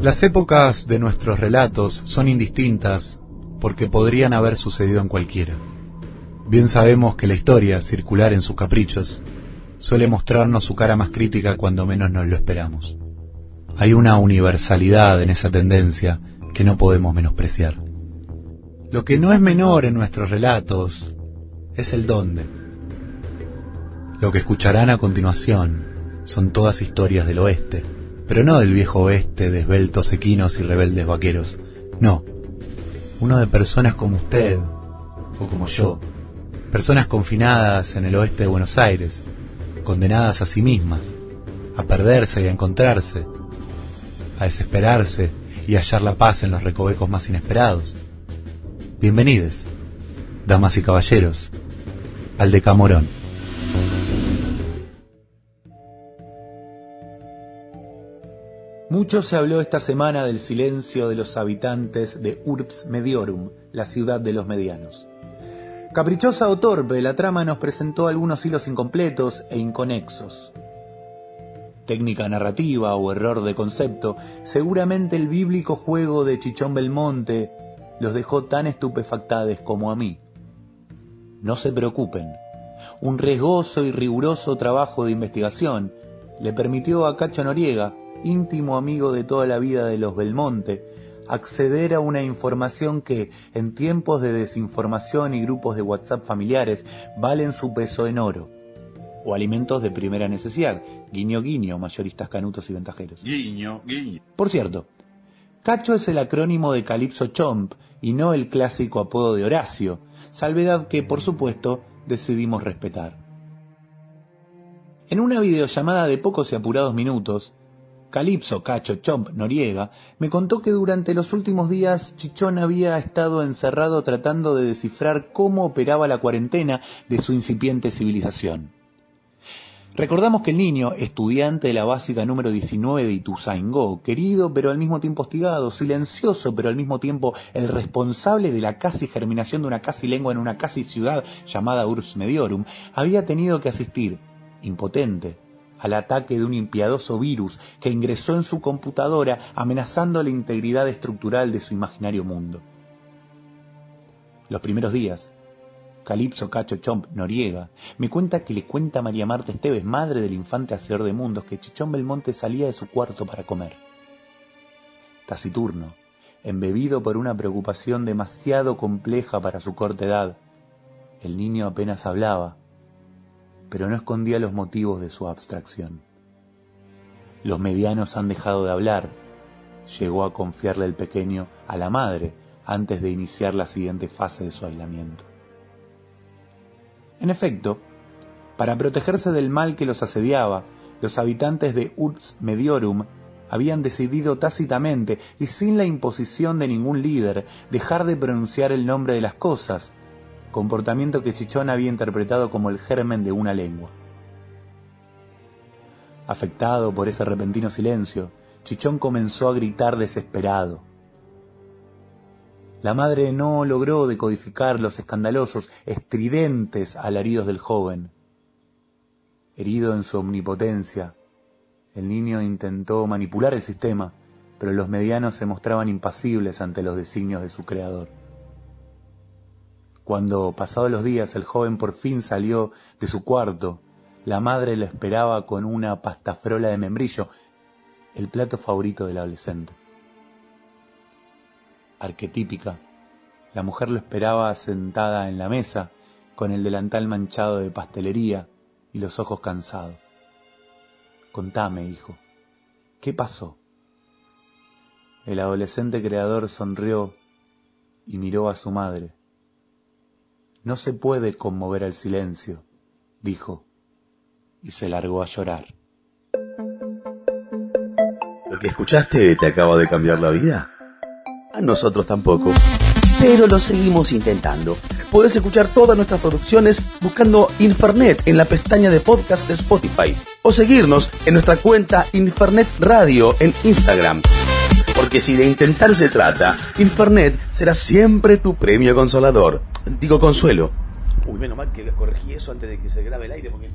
Las épocas de nuestros relatos son indistintas porque podrían haber sucedido en cualquiera. Bien sabemos que la historia, circular en sus caprichos, suele mostrarnos su cara más crítica cuando menos nos lo esperamos. Hay una universalidad en esa tendencia que no podemos menospreciar. Lo que no es menor en nuestros relatos es el dónde. Lo que escucharán a continuación son todas historias del oeste, pero no del viejo oeste de esbeltos equinos y rebeldes vaqueros, no. Uno de personas como usted, o como yo, personas confinadas en el oeste de Buenos Aires, condenadas a sí mismas, a perderse y a encontrarse, a desesperarse y hallar la paz en los recovecos más inesperados. Bienvenidos, damas y caballeros, al Decamorón. Mucho se habló esta semana del silencio de los habitantes de Urbs Mediorum, la ciudad de los medianos. Caprichosa o torpe, la trama nos presentó algunos hilos incompletos e inconexos. Técnica narrativa o error de concepto, seguramente el bíblico juego de Chichón Belmonte los dejó tan estupefactados como a mí. No se preocupen, un riesgoso y riguroso trabajo de investigación le permitió a Cacho Noriega, íntimo amigo de toda la vida de los Belmonte, acceder a una información que, en tiempos de desinformación y grupos de WhatsApp familiares, valen su peso en oro. O alimentos de primera necesidad, guiño guiño, mayoristas canutos y ventajeros. Guiño, guiño. Por cierto, Cacho es el acrónimo de Calypso Chomp y no el clásico apodo de Horacio, salvedad que, por supuesto, decidimos respetar. En una videollamada de pocos y apurados minutos, Calipso, Cacho, Chomp, Noriega, me contó que durante los últimos días Chichón había estado encerrado tratando de descifrar cómo operaba la cuarentena de su incipiente civilización. Recordamos que el niño, estudiante de la básica número 19 de Ituzaingó, querido pero al mismo tiempo hostigado, silencioso pero al mismo tiempo el responsable de la casi germinación de una casi lengua en una casi ciudad llamada Urbs Mediorum, había tenido que asistir, impotente, al ataque de un impiadoso virus que ingresó en su computadora amenazando la integridad estructural de su imaginario mundo. Los primeros días, Calipso Cacho Chomp Noriega, me cuenta que le cuenta a María Marta Esteves, madre del infante hacedor de mundos, que Chichón Belmonte salía de su cuarto para comer. Taciturno, embebido por una preocupación demasiado compleja para su corta edad, el niño apenas hablaba, pero no escondía los motivos de su abstracción. Los medianos han dejado de hablar, llegó a confiarle el pequeño a la madre antes de iniciar la siguiente fase de su aislamiento. En efecto, para protegerse del mal que los asediaba, los habitantes de Urbs Mediorum habían decidido tácitamente y sin la imposición de ningún líder dejar de pronunciar el nombre de las cosas, comportamiento que Chichón había interpretado como el germen de una lengua. Afectado por ese repentino silencio, Chichón comenzó a gritar desesperado. La madre no logró decodificar los escandalosos, estridentes alaridos del joven. Herido en su omnipotencia, el niño intentó manipular el sistema, pero los medianos se mostraban impasibles ante los designios de su creador. Cuando, pasados los días, el joven por fin salió de su cuarto, la madre lo esperaba con una pastafrola de membrillo, el plato favorito del adolescente. Arquetípica, la mujer lo esperaba sentada en la mesa, con el delantal manchado de pastelería y los ojos cansados. Contame, hijo, ¿qué pasó? El adolescente creador sonrió y miró a su madre. No se puede conmover al silencio, dijo, y se largó a llorar. ¿Lo que escuchaste te acaba de cambiar la vida? A nosotros tampoco. Pero lo seguimos intentando. Puedes escuchar todas nuestras producciones buscando Infernet en la pestaña de podcast de Spotify o seguirnos en nuestra cuenta Infernet Radio en Instagram. Porque si de intentar se trata, Infernet será siempre tu premio consolador. Digo consuelo. Uy, menos mal que corregí eso antes de que se grabe el aire porque...